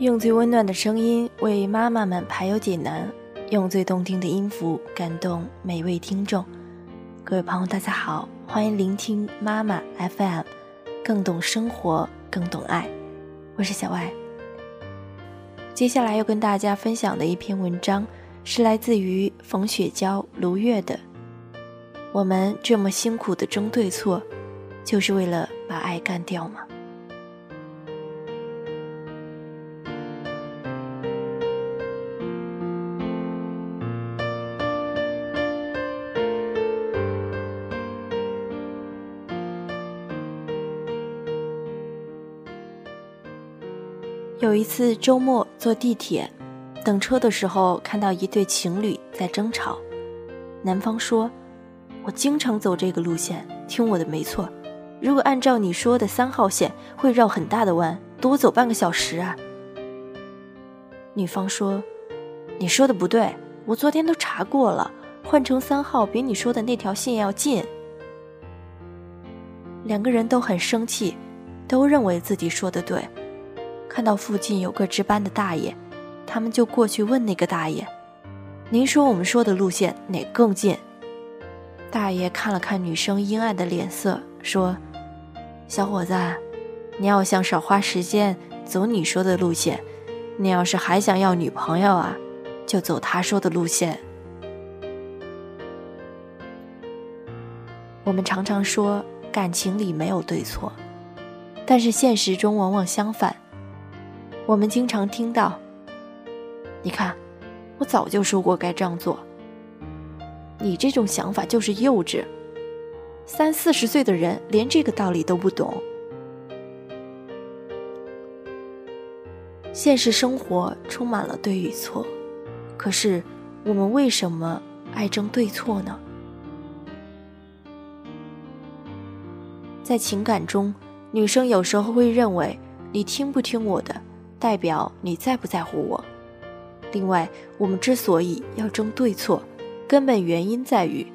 用最温暖的声音为妈妈们排忧解难，用最动听的音符感动每位听众。各位朋友，大家好，欢迎聆听妈妈 FM，更懂生活，更懂爱。我是小外。接下来要跟大家分享的一篇文章，是来自于冯雪娇、卢月的。我们这么辛苦的争对错，就是为了把爱干掉吗？有一次周末坐地铁，等车的时候看到一对情侣在争吵。男方说：“我经常走这个路线，听我的没错。如果按照你说的三号线，会绕很大的弯，多走半个小时啊。”女方说：“你说的不对，我昨天都查过了，换成三号比你说的那条线要近。”两个人都很生气，都认为自己说的对。看到附近有个值班的大爷，他们就过去问那个大爷：“您说我们说的路线哪更近？”大爷看了看女生阴暗的脸色，说：“小伙子，你要想少花时间走你说的路线，你要是还想要女朋友啊，就走他说的路线。”我们常常说感情里没有对错，但是现实中往往相反。我们经常听到：“你看，我早就说过该这样做。”你这种想法就是幼稚。三四十岁的人连这个道理都不懂。现实生活充满了对与错，可是我们为什么爱争对错呢？在情感中，女生有时候会认为你听不听我的。代表你在不在乎我？另外，我们之所以要争对错，根本原因在于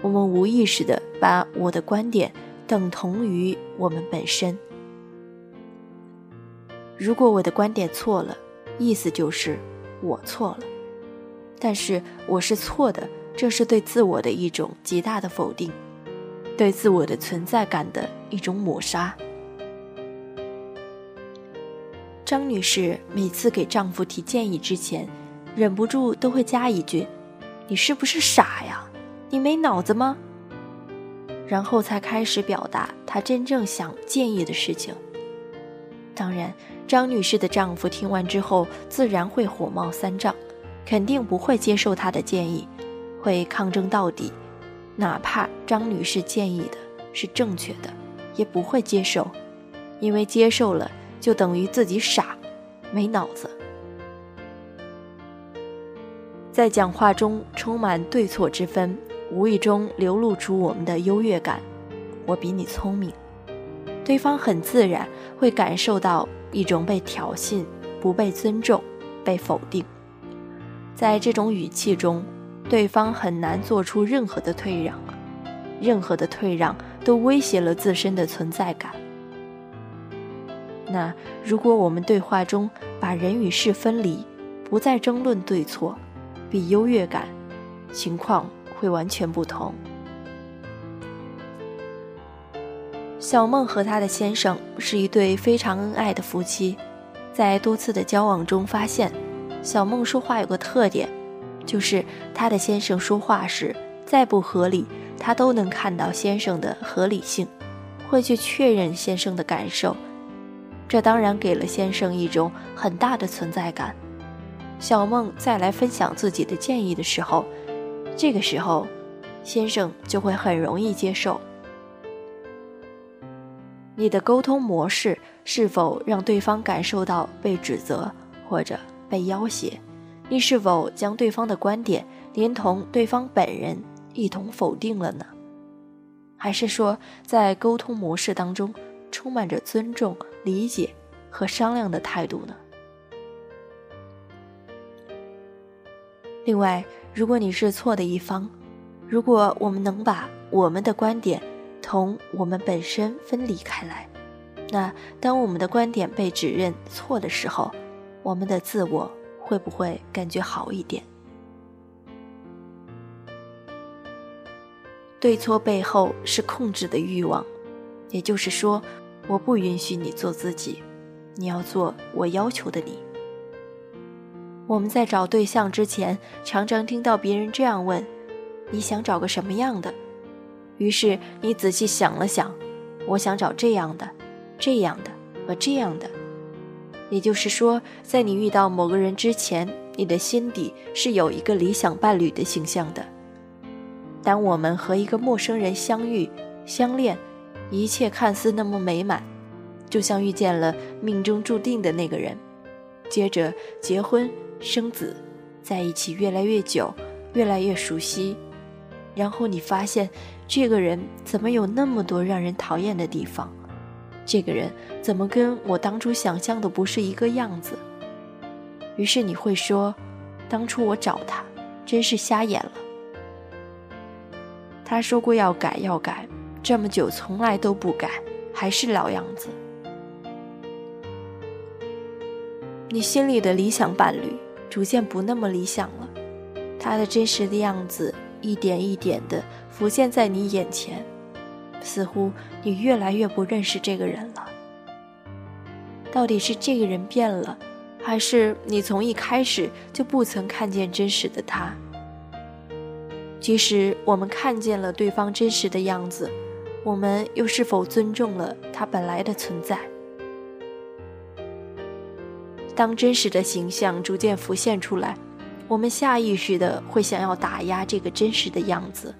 我们无意识的把我的观点等同于我们本身。如果我的观点错了，意思就是我错了。但是我是错的，这是对自我的一种极大的否定，对自我的存在感的一种抹杀。张女士每次给丈夫提建议之前，忍不住都会加一句：“你是不是傻呀？你没脑子吗？”然后才开始表达她真正想建议的事情。当然，张女士的丈夫听完之后自然会火冒三丈，肯定不会接受她的建议，会抗争到底，哪怕张女士建议的是正确的，也不会接受，因为接受了。就等于自己傻，没脑子。在讲话中充满对错之分，无意中流露出我们的优越感。我比你聪明，对方很自然会感受到一种被挑衅、不被尊重、被否定。在这种语气中，对方很难做出任何的退让，任何的退让都威胁了自身的存在感。那如果我们对话中把人与事分离，不再争论对错，比优越感，情况会完全不同。小梦和她的先生是一对非常恩爱的夫妻，在多次的交往中发现，小梦说话有个特点，就是她的先生说话时再不合理，她都能看到先生的合理性，会去确认先生的感受。这当然给了先生一种很大的存在感。小梦再来分享自己的建议的时候，这个时候，先生就会很容易接受。你的沟通模式是否让对方感受到被指责或者被要挟？你是否将对方的观点连同对方本人一同否定了呢？还是说，在沟通模式当中充满着尊重？理解和商量的态度呢？另外，如果你是错的一方，如果我们能把我们的观点同我们本身分离开来，那当我们的观点被指认错的时候，我们的自我会不会感觉好一点？对错背后是控制的欲望，也就是说，我不允许你做自己，你要做我要求的你。我们在找对象之前，常常听到别人这样问：“你想找个什么样的？”于是你仔细想了想，我想找这样的、这样的和这样的。也就是说，在你遇到某个人之前，你的心底是有一个理想伴侣的形象的。当我们和一个陌生人相遇、相恋，一切看似那么美满，就像遇见了命中注定的那个人。接着结婚生子，在一起越来越久，越来越熟悉，然后你发现这个人怎么有那么多让人讨厌的地方？这个人怎么跟我当初想象的不是一个样子？于是你会说：“当初我找他，真是瞎眼了。”他说过要改要改，这么久从来都不改，还是老样子。你心里的理想伴侣逐渐不那么理想了，他的真实的样子一点一点的浮现在你眼前，似乎你越来越不认识这个人了。到底是这个人变了，还是你从一开始就不曾看见真实的他？即使我们看见了对方真实的样子，我们又是否尊重了他本来的存在？当真实的形象逐渐浮现出来，我们下意识的会想要打压这个真实的样子。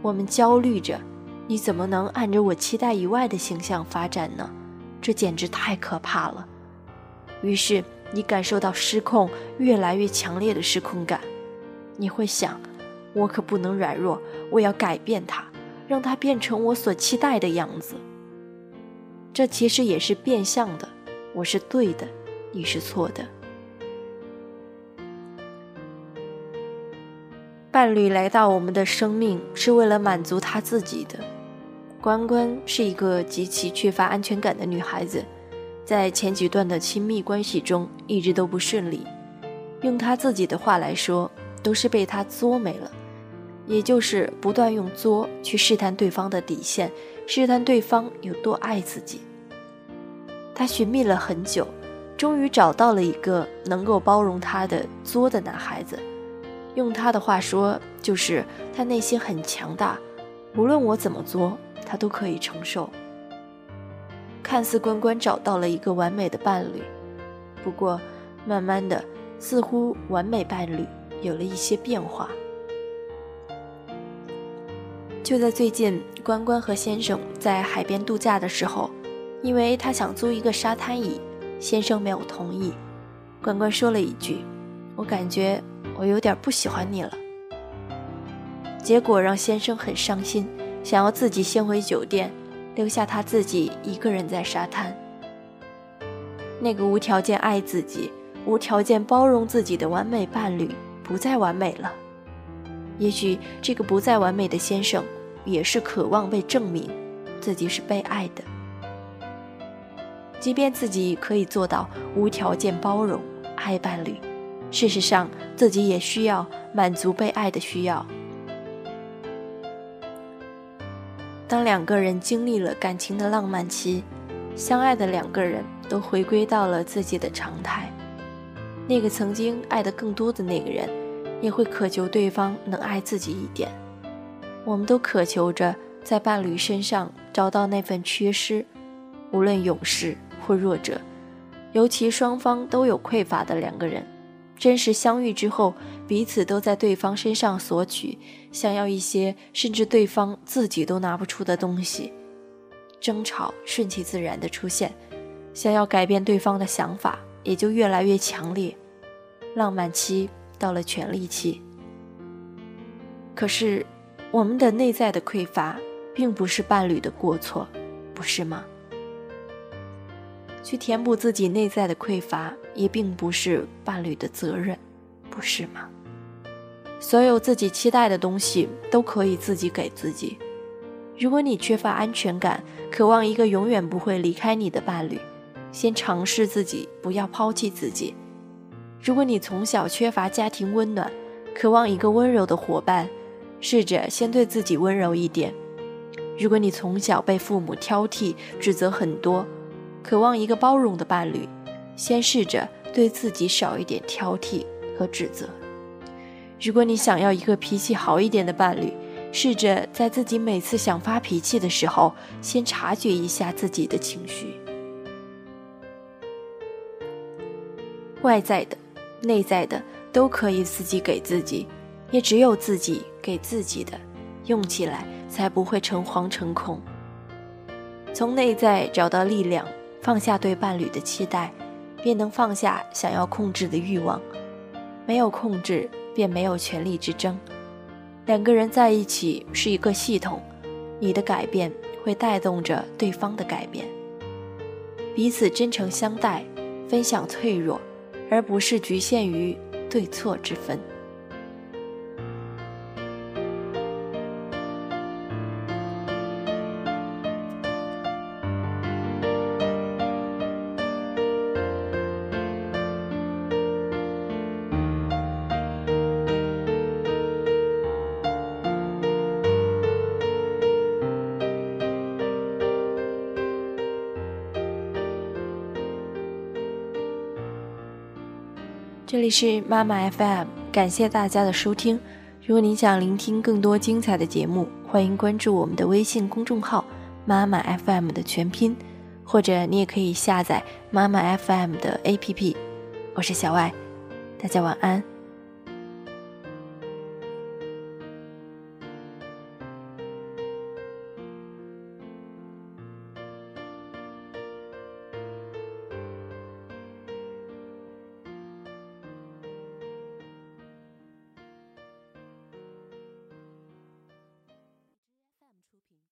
我们焦虑着：你怎么能按着我期待以外的形象发展呢？这简直太可怕了！于是你感受到失控，越来越强烈的失控感。你会想。我可不能软弱，我要改变它，让他变成我所期待的样子。这其实也是变相的，我是对的，你是错的。伴侣来到我们的生命是为了满足他自己的。关关是一个极其缺乏安全感的女孩子，在前几段的亲密关系中一直都不顺利。用她自己的话来说，都是被他作没了。也就是不断用作去试探对方的底线，试探对方有多爱自己。他寻觅了很久，终于找到了一个能够包容他的作的男孩子。用他的话说，就是他内心很强大，无论我怎么作，他都可以承受。看似关关找到了一个完美的伴侣，不过慢慢的，似乎完美伴侣有了一些变化。就在最近，关关和先生在海边度假的时候，因为他想租一个沙滩椅，先生没有同意。关关说了一句：“我感觉我有点不喜欢你了。”结果让先生很伤心，想要自己先回酒店，留下他自己一个人在沙滩。那个无条件爱自己、无条件包容自己的完美伴侣不再完美了。也许这个不再完美的先生。也是渴望被证明自己是被爱的，即便自己可以做到无条件包容爱伴侣，事实上自己也需要满足被爱的需要。当两个人经历了感情的浪漫期，相爱的两个人都回归到了自己的常态，那个曾经爱的更多的那个人，也会渴求对方能爱自己一点。我们都渴求着在伴侣身上找到那份缺失，无论勇士或弱者，尤其双方都有匮乏的两个人，真实相遇之后，彼此都在对方身上索取，想要一些甚至对方自己都拿不出的东西，争吵顺其自然的出现，想要改变对方的想法也就越来越强烈，浪漫期到了权力期，可是。我们的内在的匮乏，并不是伴侣的过错，不是吗？去填补自己内在的匮乏，也并不是伴侣的责任，不是吗？所有自己期待的东西，都可以自己给自己。如果你缺乏安全感，渴望一个永远不会离开你的伴侣，先尝试自己，不要抛弃自己。如果你从小缺乏家庭温暖，渴望一个温柔的伙伴，试着先对自己温柔一点。如果你从小被父母挑剔、指责很多，渴望一个包容的伴侣，先试着对自己少一点挑剔和指责。如果你想要一个脾气好一点的伴侣，试着在自己每次想发脾气的时候，先察觉一下自己的情绪。外在的。内在的都可以自己给自己，也只有自己给自己的，用起来才不会诚惶诚恐。从内在找到力量，放下对伴侣的期待，便能放下想要控制的欲望。没有控制，便没有权力之争。两个人在一起是一个系统，你的改变会带动着对方的改变。彼此真诚相待，分享脆弱。而不是局限于对错之分。这里是妈妈 FM，感谢大家的收听。如果您想聆听更多精彩的节目，欢迎关注我们的微信公众号“妈妈 FM” 的全拼，或者你也可以下载妈妈 FM 的 APP。我是小外，大家晚安。